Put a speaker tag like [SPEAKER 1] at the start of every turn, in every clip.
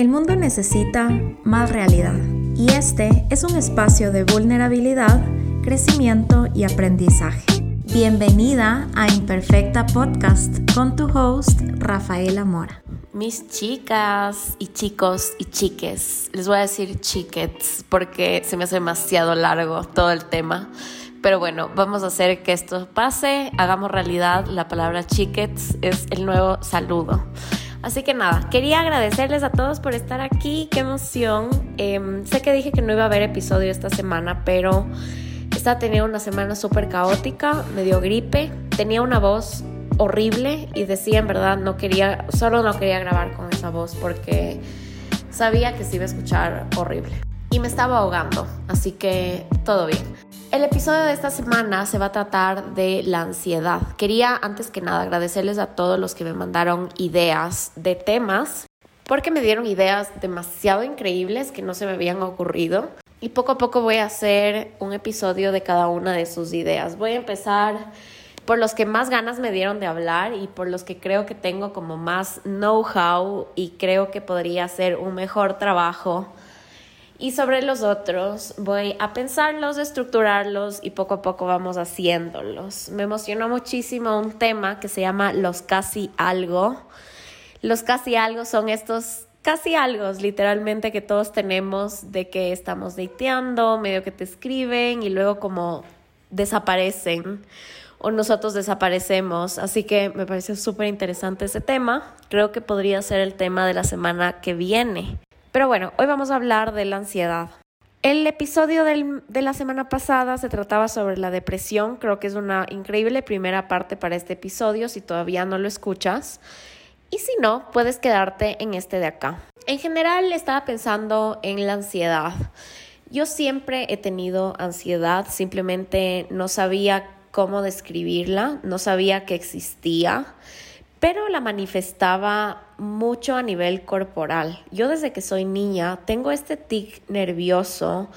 [SPEAKER 1] El mundo necesita más realidad y este es un espacio de vulnerabilidad, crecimiento y aprendizaje. Bienvenida a Imperfecta Podcast con tu host Rafaela Mora.
[SPEAKER 2] Mis chicas y chicos y chiques, les voy a decir chiquets porque se me hace demasiado largo todo el tema. Pero bueno, vamos a hacer que esto pase, hagamos realidad. La palabra chiquets es el nuevo saludo. Así que nada, quería agradecerles a todos por estar aquí, qué emoción. Em, sé que dije que no iba a haber episodio esta semana, pero estaba teniendo una semana súper caótica, me dio gripe, tenía una voz horrible y decía en verdad no quería, solo no quería grabar con esa voz porque sabía que se iba a escuchar horrible. Y me estaba ahogando, así que todo bien. El episodio de esta semana se va a tratar de la ansiedad. Quería antes que nada agradecerles a todos los que me mandaron ideas de temas, porque me dieron ideas demasiado increíbles que no se me habían ocurrido. Y poco a poco voy a hacer un episodio de cada una de sus ideas. Voy a empezar por los que más ganas me dieron de hablar y por los que creo que tengo como más know-how y creo que podría hacer un mejor trabajo y sobre los otros voy a pensarlos, estructurarlos y poco a poco vamos haciéndolos. Me emocionó muchísimo un tema que se llama los casi algo. Los casi algo son estos casi algo, literalmente, que todos tenemos de que estamos dateando, medio que te escriben y luego como desaparecen o nosotros desaparecemos. Así que me pareció súper interesante ese tema. Creo que podría ser el tema de la semana que viene. Pero bueno, hoy vamos a hablar de la ansiedad. El episodio de la semana pasada se trataba sobre la depresión. Creo que es una increíble primera parte para este episodio si todavía no lo escuchas. Y si no, puedes quedarte en este de acá. En general estaba pensando en la ansiedad. Yo siempre he tenido ansiedad, simplemente no sabía cómo describirla, no sabía que existía pero la manifestaba mucho a nivel corporal. Yo desde que soy niña tengo este tic nervioso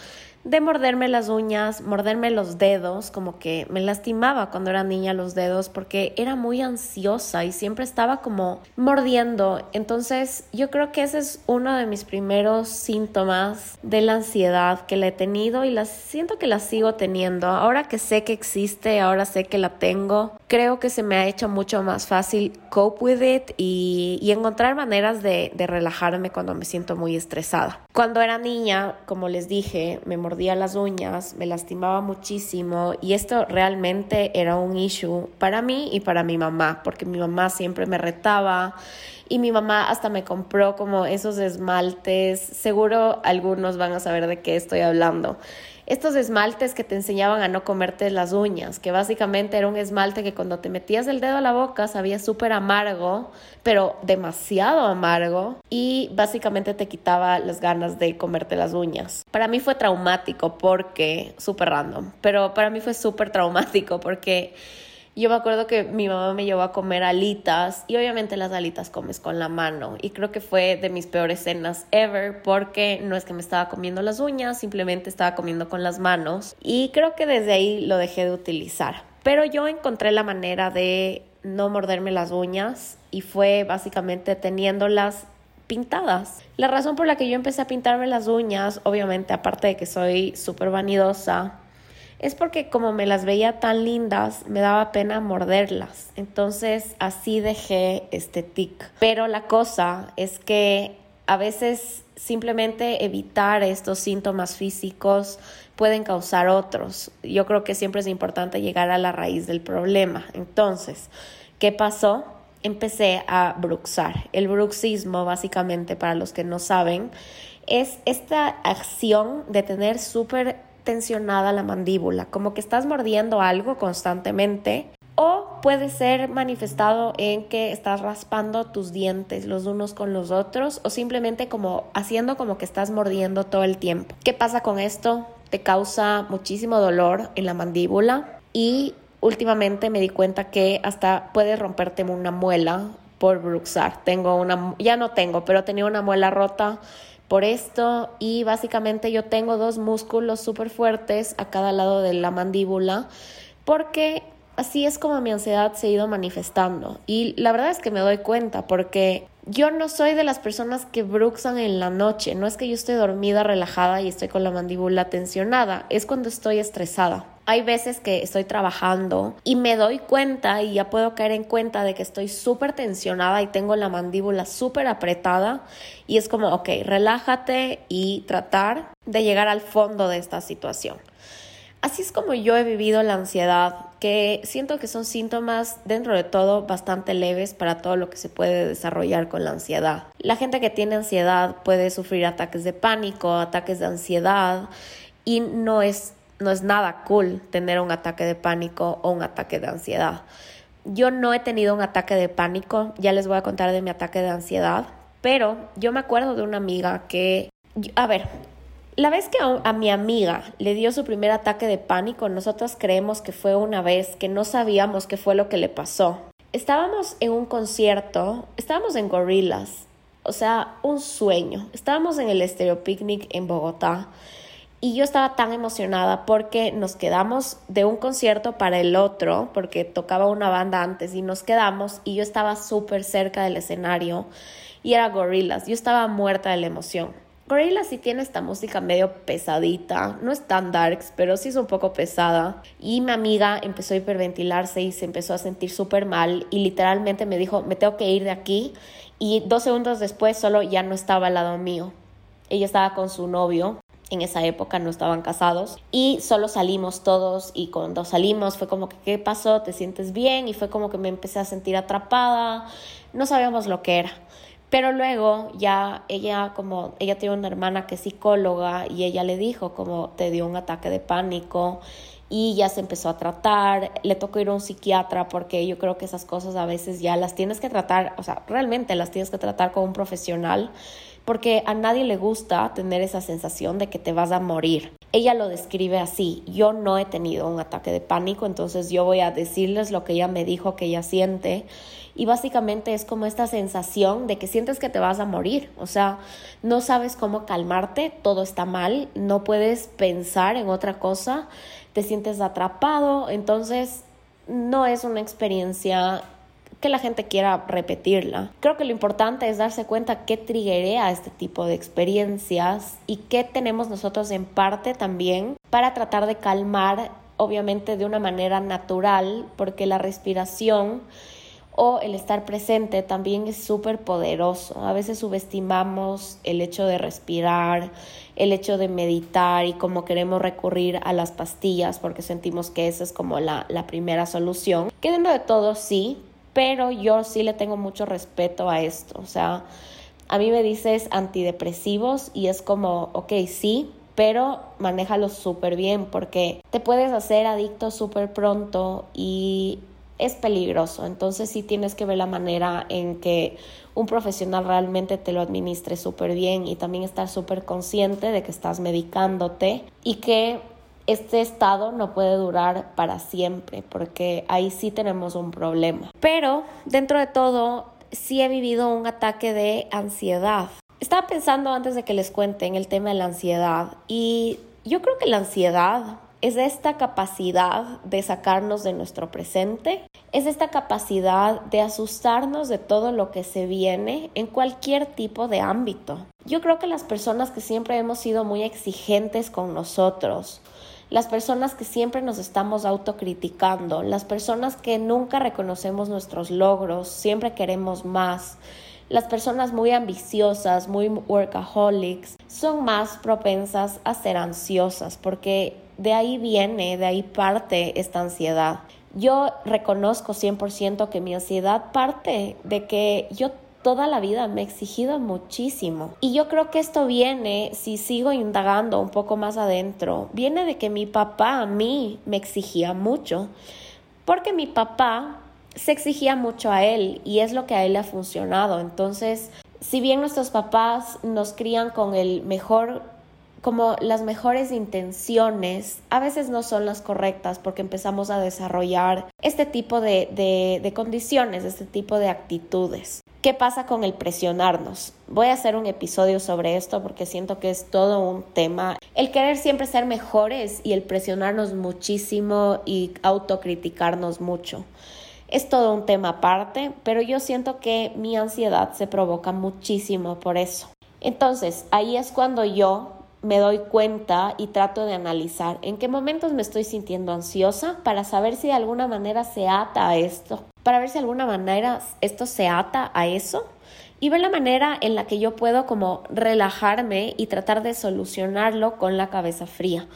[SPEAKER 2] de morderme las uñas, morderme los dedos, como que me lastimaba cuando era niña los dedos porque era muy ansiosa y siempre estaba como mordiendo. Entonces yo creo que ese es uno de mis primeros síntomas de la ansiedad que la he tenido y la siento que la sigo teniendo. Ahora que sé que existe, ahora sé que la tengo, creo que se me ha hecho mucho más fácil cope with it y, y encontrar maneras de, de relajarme cuando me siento muy estresada. Cuando era niña, como les dije, me mordía las uñas, me lastimaba muchísimo y esto realmente era un issue para mí y para mi mamá, porque mi mamá siempre me retaba y mi mamá hasta me compró como esos esmaltes, seguro algunos van a saber de qué estoy hablando estos esmaltes que te enseñaban a no comerte las uñas, que básicamente era un esmalte que cuando te metías el dedo a la boca sabía súper amargo, pero demasiado amargo y básicamente te quitaba las ganas de comerte las uñas. Para mí fue traumático porque, súper random, pero para mí fue súper traumático porque yo me acuerdo que mi mamá me llevó a comer alitas y obviamente las alitas comes con la mano y creo que fue de mis peores cenas ever porque no es que me estaba comiendo las uñas, simplemente estaba comiendo con las manos y creo que desde ahí lo dejé de utilizar. Pero yo encontré la manera de no morderme las uñas y fue básicamente teniéndolas pintadas. La razón por la que yo empecé a pintarme las uñas, obviamente aparte de que soy súper vanidosa, es porque como me las veía tan lindas, me daba pena morderlas. Entonces así dejé este tic. Pero la cosa es que a veces simplemente evitar estos síntomas físicos pueden causar otros. Yo creo que siempre es importante llegar a la raíz del problema. Entonces, ¿qué pasó? Empecé a bruxar. El bruxismo, básicamente, para los que no saben, es esta acción de tener súper tensionada la mandíbula, como que estás mordiendo algo constantemente. O puede ser manifestado en que estás raspando tus dientes los unos con los otros o simplemente como haciendo como que estás mordiendo todo el tiempo. ¿Qué pasa con esto? Te causa muchísimo dolor en la mandíbula y últimamente me di cuenta que hasta puede romperte una muela por bruxar. Tengo una, ya no tengo, pero tenía una muela rota por esto y básicamente yo tengo dos músculos súper fuertes a cada lado de la mandíbula porque así es como mi ansiedad se ha ido manifestando y la verdad es que me doy cuenta porque yo no soy de las personas que bruxan en la noche. No es que yo esté dormida, relajada y estoy con la mandíbula tensionada. Es cuando estoy estresada. Hay veces que estoy trabajando y me doy cuenta y ya puedo caer en cuenta de que estoy súper tensionada y tengo la mandíbula súper apretada y es como, ok, relájate y tratar de llegar al fondo de esta situación. Así es como yo he vivido la ansiedad, que siento que son síntomas dentro de todo bastante leves para todo lo que se puede desarrollar con la ansiedad. La gente que tiene ansiedad puede sufrir ataques de pánico, ataques de ansiedad y no es, no es nada cool tener un ataque de pánico o un ataque de ansiedad. Yo no he tenido un ataque de pánico, ya les voy a contar de mi ataque de ansiedad, pero yo me acuerdo de una amiga que, a ver, la vez que a, mi amiga le dio su primer ataque de pánico, nosotros creemos que fue una vez que no sabíamos qué fue lo que le pasó. Estábamos en un concierto, estábamos en Gorillas, o sea, un sueño. Estábamos en el Stereo Picnic en Bogotá y yo estaba tan emocionada porque nos quedamos de un concierto para el otro, porque tocaba una banda antes y nos quedamos y yo estaba súper cerca del escenario y era Gorillas. Yo estaba muerta de la emoción. Gorilla sí tiene esta música medio pesadita, no es tan darks, pero sí es un poco pesada. Y mi amiga empezó a hiperventilarse y se empezó a sentir súper mal y literalmente me dijo, me tengo que ir de aquí. Y dos segundos después solo ya no estaba al lado mío. Ella estaba con su novio, en esa época no estaban casados y solo salimos todos y cuando salimos fue como que ¿qué pasó? ¿Te sientes bien? Y fue como que me empecé a sentir atrapada, no sabíamos lo que era. Pero luego ya ella como, ella tiene una hermana que es psicóloga y ella le dijo como te dio un ataque de pánico y ya se empezó a tratar, le tocó ir a un psiquiatra porque yo creo que esas cosas a veces ya las tienes que tratar, o sea, realmente las tienes que tratar con un profesional porque a nadie le gusta tener esa sensación de que te vas a morir. Ella lo describe así, yo no he tenido un ataque de pánico, entonces yo voy a decirles lo que ella me dijo que ella siente y básicamente es como esta sensación de que sientes que te vas a morir, o sea, no sabes cómo calmarte, todo está mal, no puedes pensar en otra cosa, te sientes atrapado, entonces no es una experiencia que la gente quiera repetirla. Creo que lo importante es darse cuenta qué triguea este tipo de experiencias y qué tenemos nosotros en parte también para tratar de calmar, obviamente de una manera natural, porque la respiración o el estar presente también es súper poderoso. A veces subestimamos el hecho de respirar, el hecho de meditar y como queremos recurrir a las pastillas porque sentimos que esa es como la, la primera solución. Que dentro de todo sí, pero yo sí le tengo mucho respeto a esto. O sea, a mí me dices antidepresivos y es como, ok, sí, pero manéjalo súper bien porque te puedes hacer adicto súper pronto y es peligroso. Entonces sí tienes que ver la manera en que un profesional realmente te lo administre súper bien y también estar súper consciente de que estás medicándote y que este estado no puede durar para siempre porque ahí sí tenemos un problema. Pero dentro de todo sí he vivido un ataque de ansiedad. Estaba pensando antes de que les cuente en el tema de la ansiedad y yo creo que la ansiedad es esta capacidad de sacarnos de nuestro presente, es esta capacidad de asustarnos de todo lo que se viene en cualquier tipo de ámbito. Yo creo que las personas que siempre hemos sido muy exigentes con nosotros, las personas que siempre nos estamos autocriticando, las personas que nunca reconocemos nuestros logros, siempre queremos más, las personas muy ambiciosas, muy workaholics, son más propensas a ser ansiosas porque de ahí viene, de ahí parte esta ansiedad. Yo reconozco 100% que mi ansiedad parte de que yo toda la vida me he exigido muchísimo. Y yo creo que esto viene, si sigo indagando un poco más adentro, viene de que mi papá a mí me exigía mucho. Porque mi papá se exigía mucho a él y es lo que a él le ha funcionado. Entonces, si bien nuestros papás nos crían con el mejor como las mejores intenciones a veces no son las correctas porque empezamos a desarrollar este tipo de, de, condiciones, este tipo de actitudes. ¿Qué pasa con el presionarnos? Voy a hacer un episodio sobre esto porque siento que es todo un tema. El querer siempre ser mejores y el presionarnos muchísimo y autocriticarnos mucho. es todo un tema aparte, pero yo siento que mi ansiedad se provoca muchísimo por eso. Entonces, ahí es cuando yo me doy cuenta y trato de analizar en qué momentos me estoy sintiendo ansiosa para saber si de alguna manera se ata a esto, para ver si de alguna manera esto se ata a eso y ver la manera en la que yo puedo como relajarme y tratar de solucionarlo con la cabeza fría.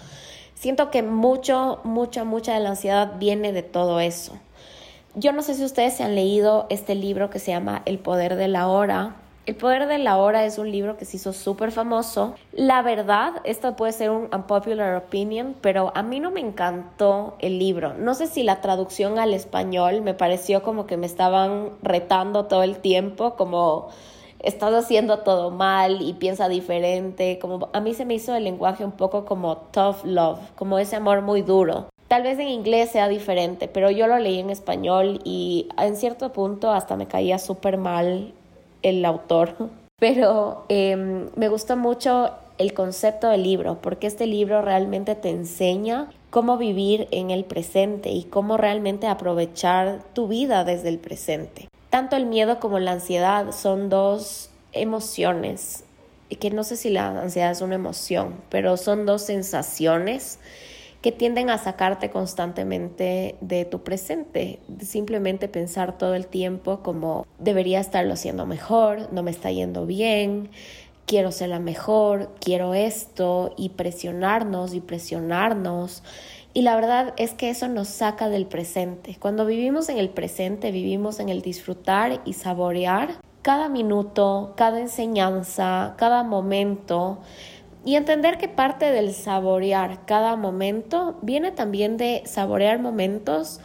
[SPEAKER 2] Siento que mucho, mucha, mucha de la ansiedad viene de todo eso. Yo no sé si ustedes se han leído este libro que se llama El poder de la hora. El poder de la hora es un libro que se hizo súper famoso. La verdad, esto puede ser un unpopular opinion, pero a mí no me encantó el libro. No sé si la traducción al español me pareció como que me estaban retando todo el tiempo, como estás haciendo todo mal y piensa diferente. Como a mí se me hizo el lenguaje un poco como tough love, como ese amor muy duro. Tal vez en inglés sea diferente, pero yo lo leí en español y en cierto punto hasta me caía súper mal el autor. Pero em, me gustó mucho el concepto del libro, porque este libro realmente te enseña cómo vivir en el presente y cómo realmente aprovechar tu vida desde el presente. Tanto el miedo como la ansiedad son dos emociones, que no sé si la ansiedad es una emoción, pero son dos sensaciones tienden a sacarte constantemente de tu presente, simplemente pensar todo el tiempo como debería estarlo haciendo mejor, no me está yendo bien, quiero ser la mejor, quiero esto y presionarnos y presionarnos y la verdad es que eso nos saca del presente. Cuando vivimos en el presente, vivimos en el disfrutar y saborear cada minuto, cada enseñanza, cada momento. Y entender que parte del saborear cada momento viene también de saborear momentos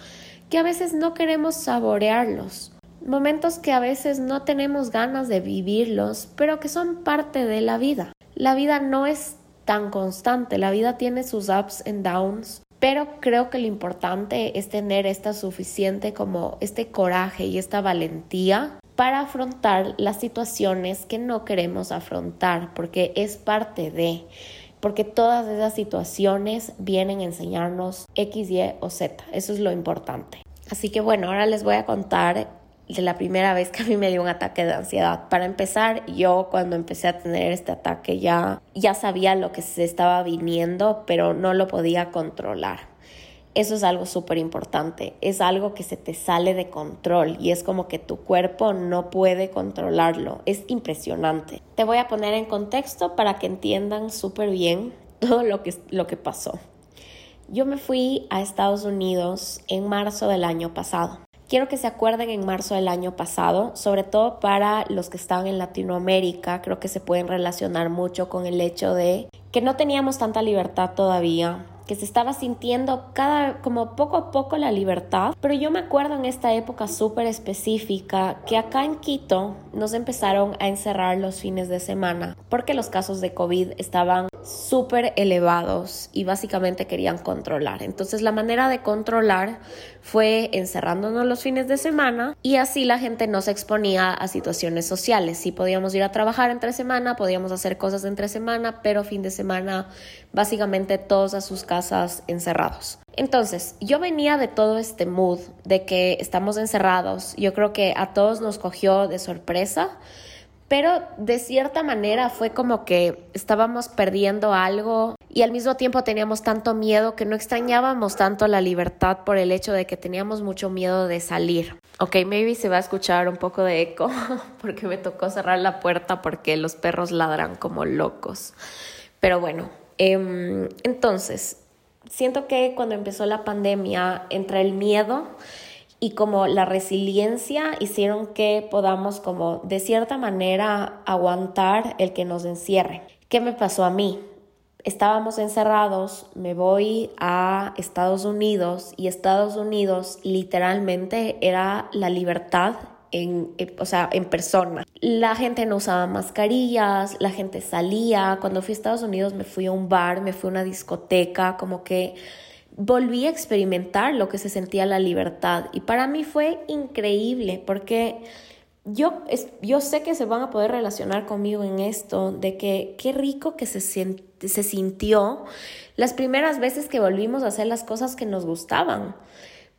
[SPEAKER 2] que a veces no queremos saborearlos. Momentos que a veces no tenemos ganas de vivirlos, pero que son parte de la vida. La vida no es tan constante, la vida tiene sus ups and downs, pero creo que lo importante es tener esta suficiente como este coraje y esta valentía para afrontar las situaciones que no queremos afrontar, porque es parte de, porque todas esas situaciones vienen a enseñarnos X, Y o Z, eso es lo importante. Así que bueno, ahora les voy a contar de la primera vez que a mí me dio un ataque de ansiedad. Para empezar, yo cuando empecé a tener este ataque ya, ya sabía lo que se estaba viniendo, pero no lo podía controlar. Eso es algo súper importante, es algo que se te sale de control y es como que tu cuerpo no puede controlarlo, es impresionante. Te voy a poner en contexto para que entiendan súper bien todo lo que, lo que pasó. Yo me fui a Estados Unidos en marzo del año pasado. Quiero que se acuerden en marzo del año pasado, sobre todo para los que están en Latinoamérica, creo que se pueden relacionar mucho con el hecho de que no teníamos tanta libertad todavía, que se estaba sintiendo cada como poco a poco la libertad, pero yo me acuerdo en esta época súper específica que acá en Quito nos empezaron a encerrar los fines de semana porque los casos de COVID estaban súper elevados y básicamente querían controlar. Entonces la manera de controlar fue encerrándonos los fines de semana y así la gente no se exponía a situaciones sociales. Si podíamos ir a trabajar entre semana, podíamos hacer cosas entre semana, pero fin de semana básicamente todos a sus casas encerrados. Entonces, yo venía de todo este mood de que estamos encerrados. Yo creo que a todos nos cogió de sorpresa pero de cierta manera fue como que estábamos perdiendo algo y al mismo tiempo teníamos tanto miedo que no extrañábamos tanto la libertad por el hecho de que teníamos mucho miedo de salir. Ok, maybe se va a escuchar un poco de eco porque me tocó cerrar la puerta porque los perros ladran como locos. Pero bueno, em, entonces, siento que cuando empezó la pandemia, entre el miedo, y como la resiliencia hicieron que podamos como de cierta manera aguantar el que nos encierre. ¿Qué me pasó a mí? Estábamos encerrados, me voy a Estados Unidos y Estados Unidos literalmente era la libertad en, eh, o sea, en persona. La gente no usaba mascarillas, la gente salía. Cuando fui a Estados Unidos me fui a un bar, me fui a una discoteca, como que volví a experimentar lo que se sentía la libertad y para mí fue increíble porque yo, yo sé que se van a poder relacionar conmigo en esto, de que qué rico que se, se sintió las primeras veces que volvimos a hacer las cosas que nos gustaban.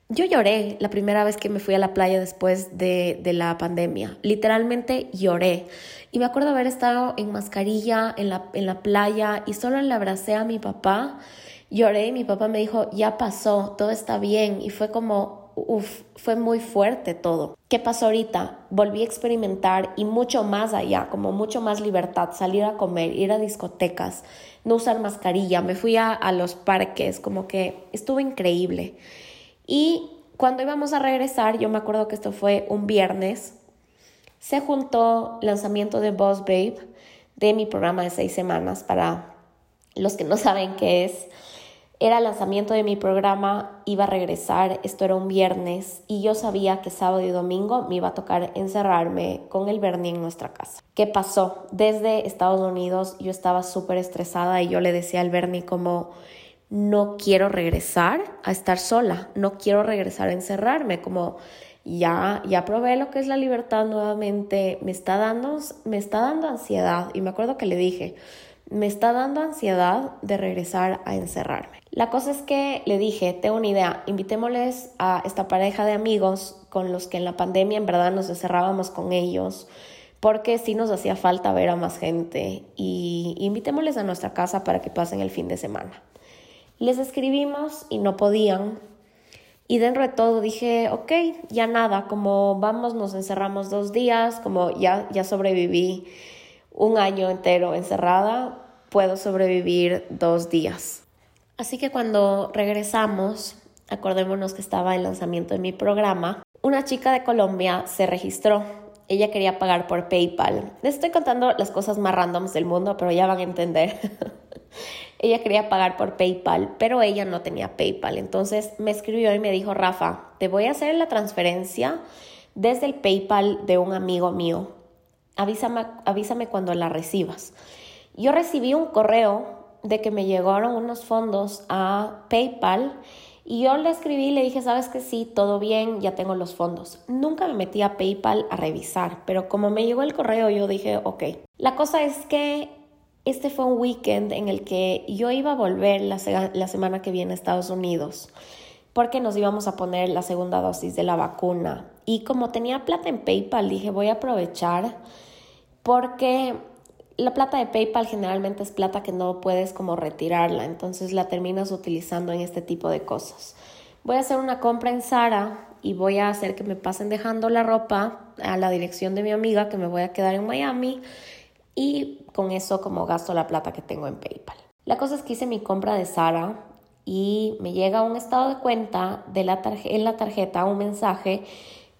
[SPEAKER 2] Yo lloré la primera vez que me fui a la playa después de, de la pandemia. Literalmente lloré. Y me acuerdo haber estado en mascarilla en la, en la playa y solo le abracé a mi papá. Lloré y mi papá me dijo, ya pasó, todo está bien. Y fue como, uff, fue muy fuerte todo. ¿Qué pasó ahorita? Volví a experimentar y mucho más allá, como mucho más libertad, salir a comer, ir a discotecas, no usar mascarilla. Me fui a, a los parques, como que estuvo increíble. Y cuando íbamos a regresar, yo me acuerdo que esto fue un viernes, se juntó lanzamiento de Boss Babe de mi programa de seis semanas. Para los que no saben qué es, era el lanzamiento de mi programa, iba a regresar, esto era un viernes y yo sabía que sábado y domingo me iba a tocar encerrarme con el Bernie en nuestra casa. ¿Qué pasó? Desde Estados Unidos yo estaba súper estresada y yo le decía al Bernie como no quiero regresar a estar sola, no quiero regresar a encerrarme, como ya, ya probé lo que es la libertad nuevamente, me está dando, me está dando ansiedad. Y me acuerdo que le dije, me está dando ansiedad de regresar a encerrarme. La cosa es que le dije, tengo una idea, invitémosles a esta pareja de amigos con los que en la pandemia en verdad nos encerrábamos con ellos, porque sí nos hacía falta ver a más gente y invitémosles a nuestra casa para que pasen el fin de semana. Les escribimos y no podían, y dentro de todo dije, ok, ya nada, como vamos, nos encerramos dos días, como ya, ya sobreviví un año entero encerrada, puedo sobrevivir dos días. Así que cuando regresamos, acordémonos que estaba el lanzamiento de mi programa, una chica de Colombia se registró. Ella quería pagar por PayPal. Les estoy contando las cosas más randoms del mundo, pero ya van a entender. ella quería pagar por PayPal, pero ella no tenía PayPal. Entonces me escribió y me dijo, Rafa, te voy a hacer la transferencia desde el PayPal de un amigo mío. Avísame, avísame cuando la recibas. Yo recibí un correo de que me llegaron unos fondos a PayPal y yo le escribí y le dije, sabes que sí, todo bien, ya tengo los fondos. Nunca me metí a PayPal a revisar, pero como me llegó el correo yo dije, ok. La cosa es que este fue un weekend en el que yo iba a volver la, semana que viene a Estados Unidos porque nos íbamos a poner la segunda dosis de la vacuna. Y como tenía plata en PayPal, dije voy a aprovechar porque la plata de PayPal generalmente es plata que no puedes como retirarla, entonces la terminas utilizando en este tipo de cosas. Voy a hacer una compra en Sara y voy a hacer que me pasen dejando la ropa a la dirección de mi amiga que me voy a quedar en Miami y con eso como gasto la plata que tengo en PayPal. La cosa es que hice mi compra de Sara y me llega un estado de cuenta de la en la tarjeta un mensaje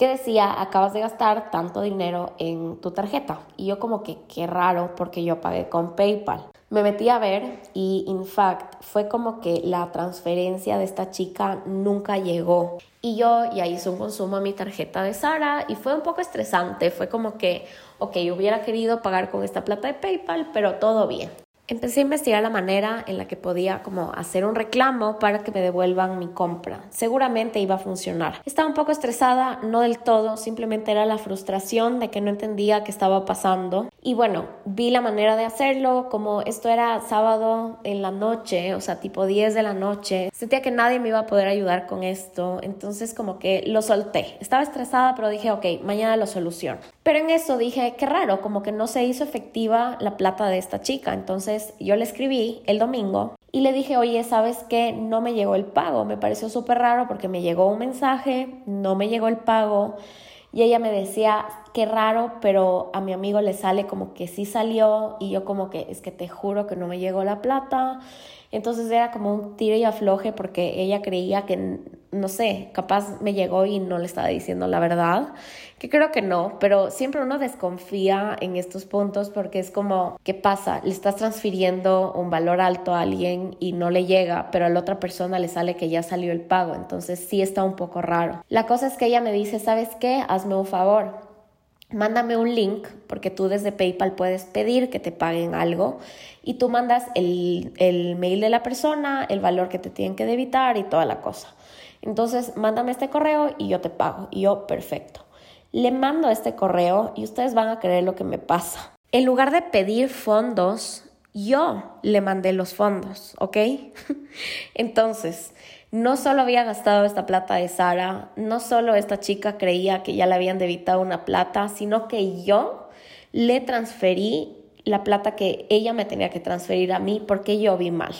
[SPEAKER 2] decía acabas de gastar tanto dinero en tu tarjeta y yo como que qué raro porque yo pagué con PayPal. Me metí a ver y in fact fue como que la transferencia de esta chica nunca llegó y yo ya hice un consumo a mi tarjeta de Sara y fue un poco estresante, fue como que ok, hubiera querido pagar con esta plata de PayPal, pero todo bien. Empecé a investigar la manera en la que podía como hacer un reclamo para que me devuelvan mi compra. Seguramente iba a funcionar. Estaba un poco estresada, no del todo, simplemente era la frustración de que no entendía qué estaba pasando. Y bueno, vi la manera de hacerlo, como esto era sábado en la noche, o sea, tipo 10 de la noche. Sentía que nadie me iba a poder ayudar con esto, entonces como que lo solté. Estaba estresada, pero dije, ok, mañana lo soluciono. Pero en eso dije, qué raro, como que no se hizo efectiva la plata de esta chica. Entonces yo le escribí el domingo y le dije, oye, ¿sabes qué? No me llegó el pago. Me pareció súper raro porque me llegó un mensaje, no me llegó el pago. Y ella me decía, qué raro, pero a mi amigo le sale como que sí salió y yo como que es que te juro que no me llegó la plata. Entonces era como un tiro y afloje porque ella creía que, no sé, capaz me llegó y no le estaba diciendo la verdad, que creo que no, pero siempre uno desconfía en estos puntos porque es como, ¿qué pasa? Le estás transfiriendo un valor alto a alguien y no le llega, pero a la otra persona le sale que ya salió el pago, entonces sí está un poco raro. La cosa es que ella me dice, ¿sabes qué? Hazme un favor mándame un link, porque tú desde PayPal puedes pedir que te paguen algo y tú mandas el, el, mail de la persona, el valor que te tienen que debitar y toda la cosa. Entonces, mándame este correo y yo te pago. Y yo, perfecto. Le mando este correo y ustedes van a creer lo que me pasa. En lugar de pedir fondos, yo le mandé los fondos, ¿ok? Entonces, no solo había gastado esta plata de Sara, no solo esta chica creía que ya le habían debitado una plata, sino que yo le transferí la plata que ella me tenía que transferir a mí porque yo vi mal.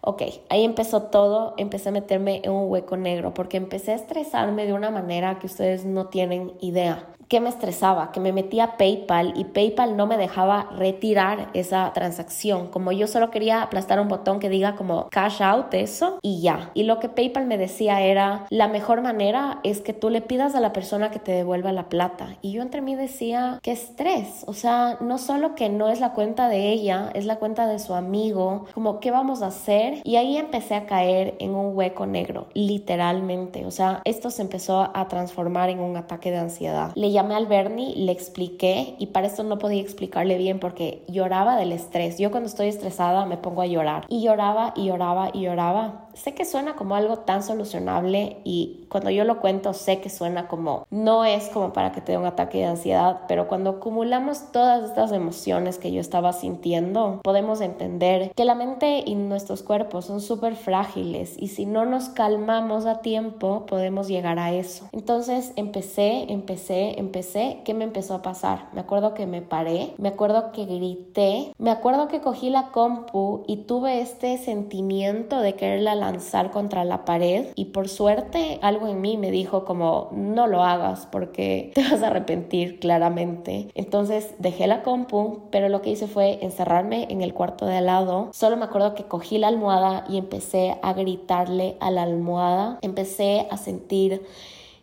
[SPEAKER 2] Ok, ahí empezó todo, empecé a meterme en un hueco negro porque empecé a estresarme de una manera que ustedes no tienen idea que me estresaba, que me metía a PayPal y PayPal no me dejaba retirar esa transacción. Como yo solo quería aplastar un botón que diga como cash out eso y ya. Y lo que PayPal me decía era, la mejor manera es que tú le pidas a la persona que te devuelva la plata. Y yo entre mí decía, qué estrés. O sea, no solo que no es la cuenta de ella, es la cuenta de su amigo. Como, ¿qué vamos a hacer? Y ahí empecé a caer en un hueco negro, literalmente. O sea, esto se empezó a transformar en un ataque de ansiedad llamé al Bernie, le expliqué y para esto no podía explicarle bien porque lloraba del estrés. Yo cuando estoy estresada me pongo a llorar y lloraba y lloraba y lloraba sé que suena como algo tan solucionable y cuando yo lo cuento sé que suena como no es como para que te dé un ataque de ansiedad, pero cuando acumulamos todas estas emociones que yo estaba sintiendo, podemos entender que la mente y nuestros cuerpos son súper frágiles y si no nos calmamos a tiempo podemos llegar a eso. Entonces empecé, empecé, empecé, ¿qué me empezó a pasar? Me acuerdo que me paré, me acuerdo que grité, me acuerdo que cogí la compu y tuve este sentimiento de quererla lanzar contra la pared y por suerte algo en mí me dijo como no lo hagas porque te vas a arrepentir claramente. Entonces dejé la compu, pero lo que hice fue encerrarme en el cuarto de al lado. Solo me acuerdo que cogí la almohada y empecé a gritarle a la almohada. Empecé a sentir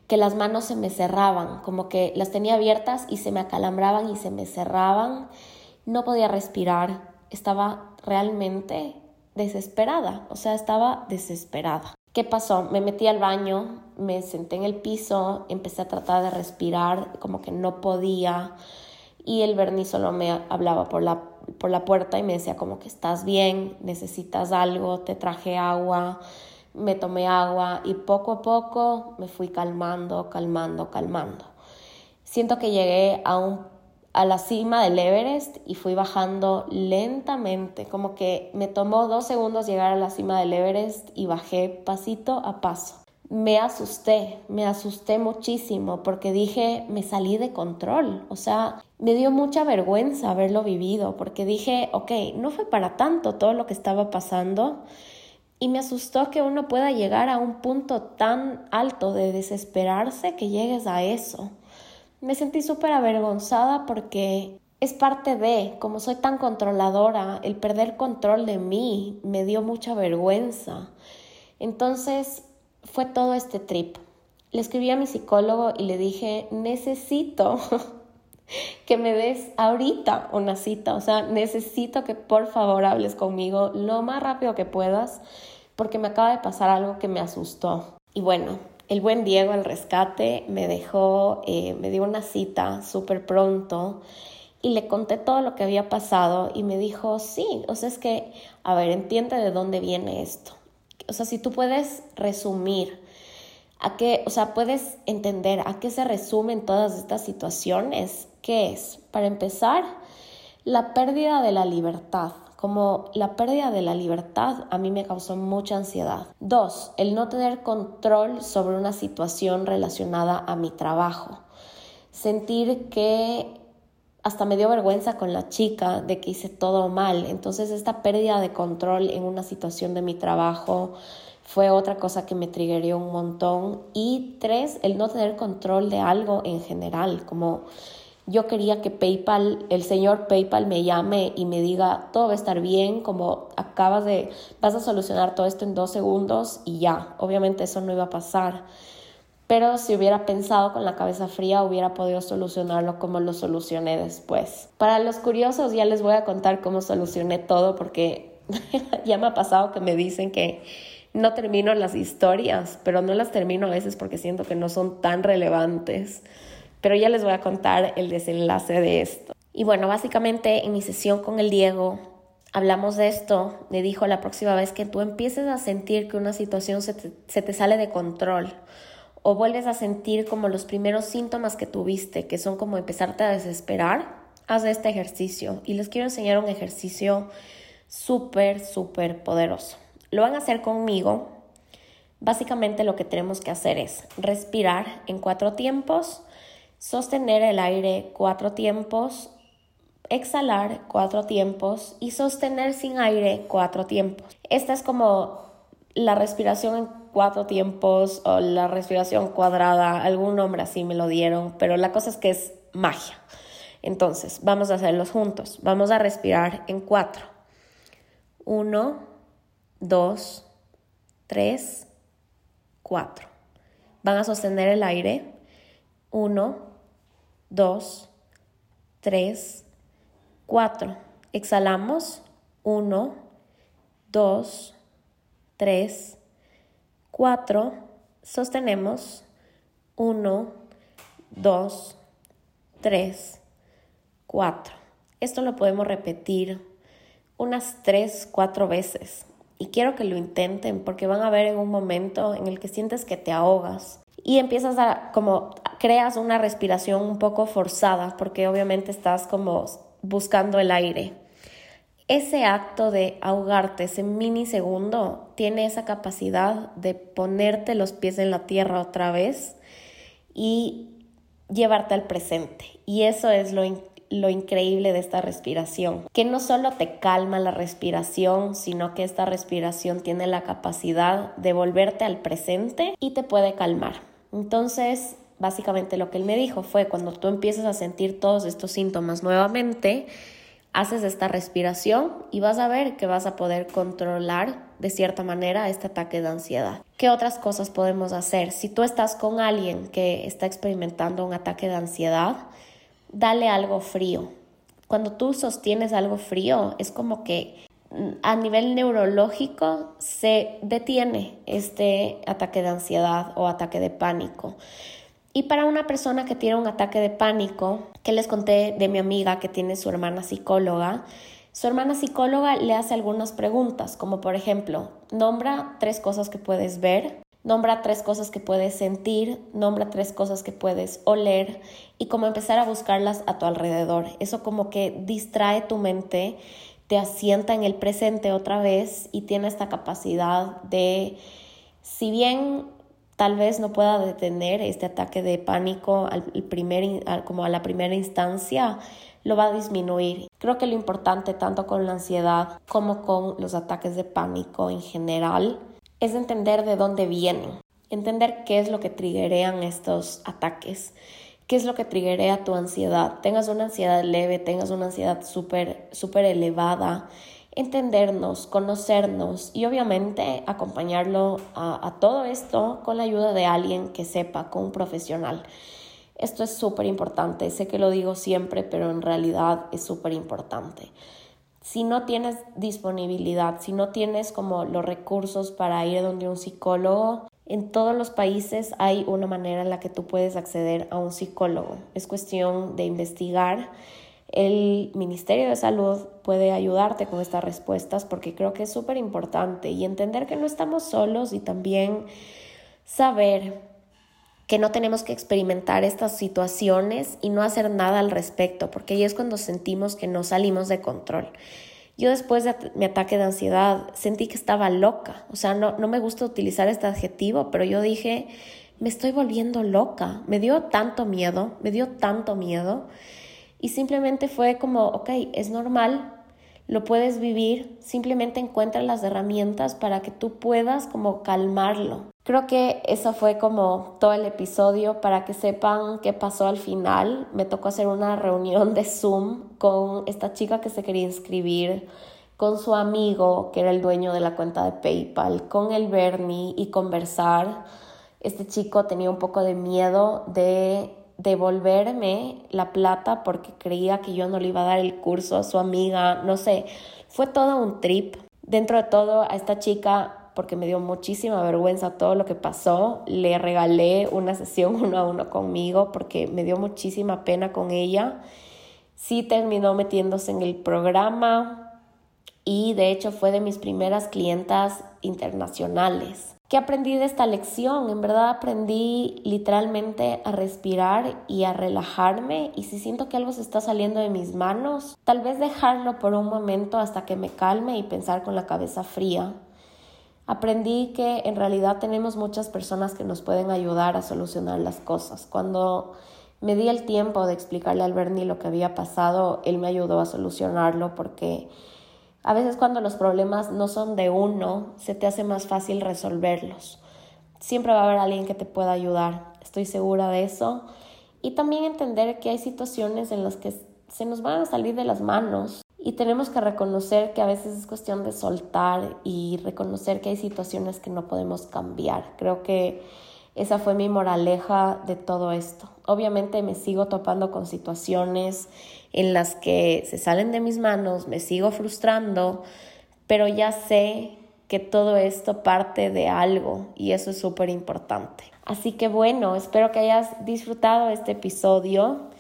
[SPEAKER 2] que las manos se me cerraban, como que las tenía abiertas y se me acalambraban y se me cerraban. No podía respirar. Estaba realmente desesperada, o sea, estaba desesperada. ¿Qué pasó? Me metí al baño, me senté en el piso, empecé a tratar de respirar, como que no podía, y el Bernie solo me hablaba por la, por la puerta y me decía como que estás bien, necesitas algo, te traje agua, me tomé agua y poco a poco me fui calmando, calmando, calmando. Siento que llegué a un a la cima del Everest y fui bajando lentamente, como que me tomó dos segundos llegar a la cima del Everest y bajé pasito a paso. Me asusté, me asusté muchísimo porque dije, me salí de control, o sea, me dio mucha vergüenza haberlo vivido porque dije, ok, no fue para tanto todo lo que estaba pasando y me asustó que uno pueda llegar a un punto tan alto de desesperarse que llegues a eso. Me sentí súper avergonzada porque es parte de, como soy tan controladora, el perder control de mí me dio mucha vergüenza. Entonces fue todo este trip. Le escribí a mi psicólogo y le dije, necesito que me des ahorita una cita, o sea, necesito que por favor hables conmigo lo más rápido que puedas porque me acaba de pasar algo que me asustó. Y bueno, el buen Diego, el rescate, me dejó, eh, me dio una cita súper pronto y le conté todo lo que había pasado y me dijo, sí, o sea, es que, a ver, entiende de dónde viene esto. O sea, si tú puedes resumir a qué, o sea, puedes entender a qué se resumen todas estas situaciones, ¿qué es? Para empezar, la pérdida de la libertad como la pérdida de la libertad a mí me causó mucha ansiedad. Dos, el no tener control sobre una situación relacionada a mi trabajo. Sentir que hasta me dio vergüenza con la chica de que hice todo mal. Entonces esta pérdida de control en una situación de mi trabajo fue otra cosa que me triggerió un montón. Y tres, el no tener control de algo en general, como yo quería que PayPal, el señor PayPal me llame y me diga, todo va a estar bien, como acabas de, vas a solucionar todo esto en dos segundos y ya. Obviamente eso no iba a pasar. Pero si hubiera pensado con la cabeza fría, hubiera podido solucionarlo como lo solucioné después. Para los curiosos ya les voy a contar cómo solucioné todo porque ya me ha pasado que me dicen que no termino las historias, pero no las termino a veces porque siento que no son tan relevantes pero ya les voy a contar el desenlace de esto. Y bueno, básicamente en mi sesión con el Diego hablamos de esto, me dijo la próxima vez que tú empieces a sentir que una situación se te, sale de control o vuelves a sentir como los primeros síntomas que tuviste, que son como empezarte a desesperar, haz este ejercicio. Y les quiero enseñar un ejercicio súper, súper poderoso. Lo van a hacer conmigo Básicamente lo que tenemos que hacer es respirar en cuatro tiempos, sostener el aire cuatro tiempos, exhalar cuatro tiempos y sostener sin aire cuatro tiempos. Esta es como la respiración en cuatro tiempos o la respiración cuadrada, algún nombre así me lo dieron, pero la cosa es que es magia. Entonces, vamos a hacerlos juntos. Vamos a respirar en cuatro. Uno, dos, tres, cuatro. Van a sostener el aire. Uno, dos, tres, cuatro. Exhalamos. Uno, dos, tres, cuatro. Sostenemos. Uno, dos, tres, cuatro. Esto lo podemos repetir unas tres, cuatro veces. Y quiero que lo intenten porque van a ver en un momento en el que sientes que te ahogas y empiezas a como creas una respiración un poco forzada porque obviamente estás como buscando el aire. Ese acto de ahogarte, ese minisegundo, tiene esa capacidad de ponerte los pies en la tierra otra vez y llevarte al presente. Y eso es lo, lo increíble de esta respiración, que no solo te calma la respiración, sino que esta respiración tiene la capacidad de volverte al presente y te puede calmar. Entonces, básicamente lo que él me dijo fue cuando tú empiezas a sentir todos estos síntomas nuevamente, haces esta respiración y vas a ver que vas a poder controlar de cierta manera este ataque de ansiedad. ¿Qué otras cosas podemos hacer? Si tú estás con alguien que está experimentando un ataque de ansiedad, dale algo frío. Cuando tú sostienes algo frío, es como que a nivel neurológico se detiene este ataque de ansiedad o ataque de pánico. Y para una persona que tiene un ataque de pánico, que les conté de mi amiga que tiene su hermana psicóloga, su hermana psicóloga le hace algunas preguntas, como por ejemplo, nombra tres cosas que puedes ver, Nombra tres cosas que puedes sentir, nombra tres cosas que puedes oler y como empezar a buscarlas a tu alrededor. Eso como que distrae tu mente, te asienta en el presente otra vez y tiene esta capacidad de, si bien tal vez no pueda detener este ataque de pánico al primer, como a la primera instancia, lo va a disminuir. Creo que lo importante tanto con la ansiedad como con los ataques de pánico en general es entender de dónde vienen, entender qué es lo que triggerean estos ataques, qué es lo que triggerea tu ansiedad. Tengas una ansiedad leve, tengas una ansiedad súper, súper elevada, entendernos, conocernos y obviamente acompañarlo a, a, todo esto con la ayuda de alguien que sepa, con un profesional. Esto es súper importante, sé que lo digo siempre, pero en realidad es súper importante si no tienes disponibilidad, si no tienes como los recursos para ir donde un psicólogo, en todos los países hay una manera en la que tú puedes acceder a un psicólogo. Es cuestión de investigar. El Ministerio de Salud puede ayudarte con estas respuestas porque creo que es súper importante y entender que no estamos solos y también saber que no tenemos que experimentar estas situaciones y no hacer nada al respecto, porque ahí es cuando sentimos que no salimos de control. Yo después de mi ataque de ansiedad sentí que estaba loca, o sea, no, no me gusta utilizar este adjetivo, pero yo dije, me estoy volviendo loca, me dio tanto miedo, me dio tanto miedo, y simplemente fue como, ok, es normal, lo puedes vivir, simplemente encuentra las herramientas para que tú puedas como calmarlo. Creo que eso fue como todo el episodio para que sepan qué pasó al final. Me tocó hacer una reunión de Zoom con esta chica que se quería inscribir, con su amigo que era el dueño de la cuenta de PayPal, con el Bernie y conversar. Este chico tenía un poco de miedo de devolverme la plata porque creía que yo no le iba a dar el curso a su amiga, no sé, fue todo un trip. Dentro de todo, a esta chica, porque me dio muchísima vergüenza todo lo que pasó, le regalé una sesión uno a uno conmigo porque me dio muchísima pena con ella. Sí terminó metiéndose en el programa y de hecho fue de mis primeras clientas internacionales. ¿Qué aprendí de esta lección? En verdad aprendí literalmente a respirar y a relajarme y si siento que algo se está saliendo de mis manos, tal vez dejarlo por un momento hasta que me calme y pensar con la cabeza fría. aprendí que en realidad tenemos muchas personas que nos pueden ayudar a solucionar las cosas. Cuando me di el tiempo de explicarle al Bernie lo que había pasado, él me ayudó a solucionarlo porque a veces cuando los problemas no son de uno, se te hace más fácil resolverlos. Siempre va a haber alguien que te pueda ayudar, estoy segura de eso. Y también entender que hay situaciones en las que se nos van a salir de las manos y tenemos que reconocer que a veces es cuestión de soltar y reconocer que hay situaciones que no podemos cambiar. Creo que esa fue mi moraleja de todo esto. Obviamente me sigo topando con situaciones en las que se salen de mis manos, me sigo frustrando, pero ya sé que todo esto parte de algo y eso es súper importante. Así que bueno, espero que hayas disfrutado este episodio.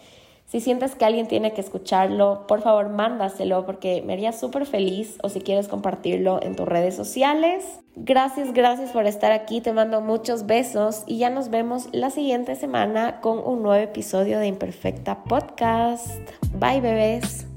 [SPEAKER 2] Si sientes que alguien tiene que escucharlo, por favor mándaselo porque me haría súper feliz o si quieres compartirlo en tus redes sociales. Gracias, gracias por estar aquí, te mando muchos besos y ya nos vemos la siguiente semana con un nuevo episodio de Imperfecta Podcast. Bye bebés.